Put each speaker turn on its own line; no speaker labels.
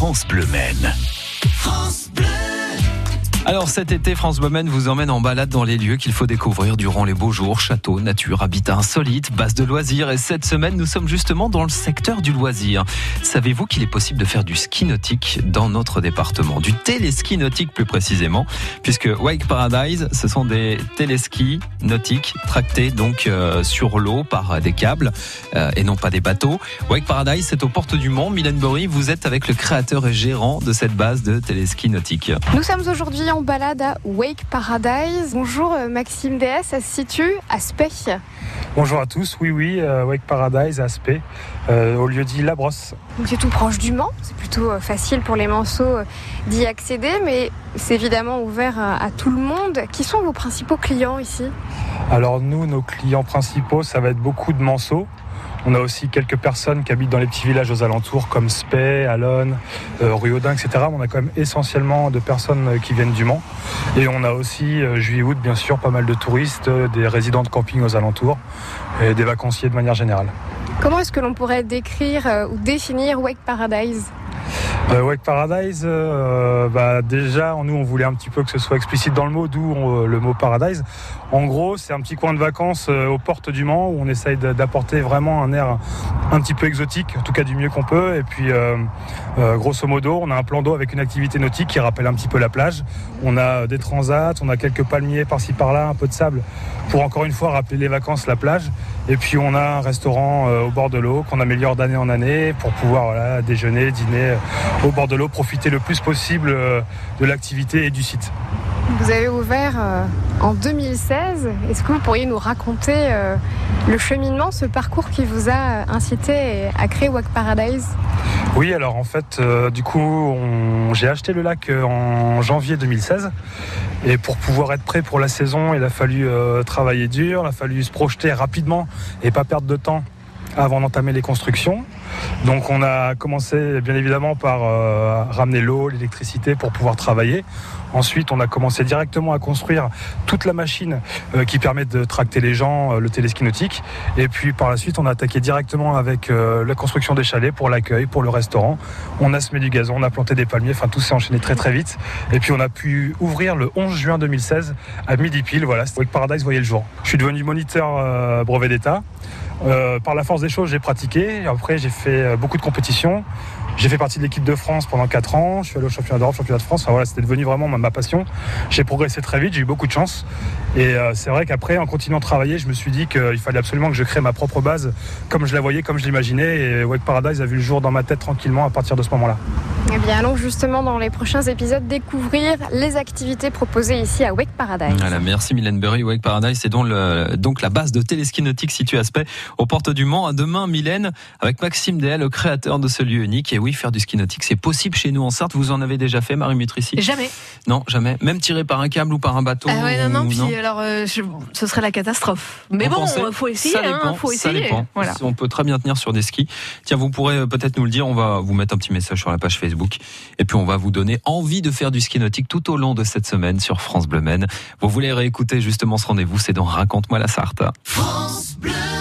France Bleu Maine. France. Alors cet été, France Bleu vous emmène en balade dans les lieux qu'il faut découvrir durant les beaux jours. Châteaux, nature, habitat insolite, base de loisirs. Et cette semaine, nous sommes justement dans le secteur du loisir. Savez-vous qu'il est possible de faire du ski nautique dans notre département? Du téléski nautique plus précisément, puisque Wake Paradise, ce sont des téléskis nautiques tractés donc euh, sur l'eau par des câbles euh, et non pas des bateaux. Wake Paradise, c'est aux portes du Mont. Mylène Bory, vous êtes avec le créateur et gérant de cette base de téléski nautique.
Nous sommes aujourd'hui en balade à Wake Paradise. Bonjour euh, Maxime DS, ça se situe à Spey.
Bonjour à tous, oui oui, euh, Wake Paradise à Spey, euh, au lieu dit La Brosse.
Donc c'est tout proche du Mans, c'est plutôt facile pour les manceaux d'y accéder, mais c'est évidemment ouvert à, tout le monde. Qui sont vos principaux clients ici?
Alors nous, nos clients principaux, ça va être beaucoup de manceaux. On a aussi quelques personnes qui habitent dans les petits villages aux alentours comme Spey, Alonne, euh, Ruaudin, etc. On a quand même essentiellement de personnes euh, qui viennent du Mans. Et on a aussi, euh, juillet-août, bien sûr, pas mal de touristes, des résidents de camping aux alentours et des vacanciers de manière générale.
Comment est-ce que l'on pourrait décrire ou définir Wake Paradise?
Euh, Wake Paradise, euh, bah, déjà, nous, on voulait un petit peu que ce soit explicite dans le mot, d'où euh, le mot Paradise. En gros, c'est un petit coin de vacances aux portes du Mans où on essaye d'apporter vraiment un air un petit peu exotique, en tout cas du mieux qu'on peut. Et puis, grosso modo, on a un plan d'eau avec une activité nautique qui rappelle un petit peu la plage. On a des transats, on a quelques palmiers par-ci par-là, un peu de sable pour encore une fois rappeler les vacances, la plage. Et puis on a un restaurant au bord de l'eau qu'on améliore d'année en année pour pouvoir déjeuner, dîner au bord de l'eau, profiter le plus possible euh, de l'activité et du site.
Vous avez ouvert euh, en 2016. Est-ce que vous pourriez nous raconter euh, le cheminement, ce parcours qui vous a incité à créer Walk Paradise?
Oui, alors en fait, du coup, j'ai acheté le lac en janvier 2016. Et pour pouvoir être prêt pour la saison, il a fallu travailler dur, il a fallu se projeter rapidement et pas perdre de temps avant d'entamer les constructions. Donc on a commencé bien évidemment par euh, ramener l'eau, l'électricité pour pouvoir travailler. Ensuite, on a commencé directement à construire toute la machine euh, qui permet de tracter les gens, euh, le téléski nautique. Et puis par la suite, on a attaqué directement avec la construction des chalets pour l'accueil, pour le restaurant. On a semé du gazon, on a planté des palmiers, enfin tout s'est enchaîné très très vite. Et puis on a pu ouvrir le 11 juin 2016 à midi pile. Voilà, avec Paradise voyait le jour. Je suis devenu moniteur brevet d'État. Euh, par la force des choses, j'ai pratiqué. Après, j'ai fait euh, beaucoup de compétitions. J'ai fait partie de l'équipe de France pendant 4 ans. Je suis allé au championnat d'Europe, championnat de France. Voilà, c'était devenu vraiment ma, passion. J'ai progressé très vite, j'ai eu beaucoup de chance. Et euh, c'est vrai qu'après, en continuant de travailler, je me suis dit qu'il fallait absolument que je crée ma propre base, comme je la voyais, comme je l'imaginais. Et Wake Paradise a vu le jour dans ma tête tranquillement à partir de ce moment-là.
Eh bien, allons justement dans les prochains épisodes découvrir les activités proposées ici à Wake Paradise.
Voilà, merci Mylène Burry. Wake Paradise, c'est donc, donc la base de téléski nautique située à Spey, aux portes du Mans. À demain, Mylène, avec Maxime Déa, le créateur de ce lieu unique. Et oui, faire du ski nautique, c'est possible chez nous en Sarthe. Vous en avez déjà fait, Marie Mutrici
Jamais.
Non, jamais. Même tiré par un câble ou par un bateau
ah ouais, non, non, puis alors, euh, ce serait la catastrophe. Mais bon, il faut essayer. Ça
dépend,
hein, faut essayer.
Ça dépend. Voilà. On peut très bien tenir sur des skis. Tiens, vous pourrez euh, peut-être nous le dire. On va vous mettre un petit message sur la page Et puis, on va vous donner envie de faire du ski nautique tout au long de cette semaine sur France Bleu Maine. Vous voulez réécouter justement ce rendez-vous, c'est dans Raconte-moi la Sarthe. France Bleu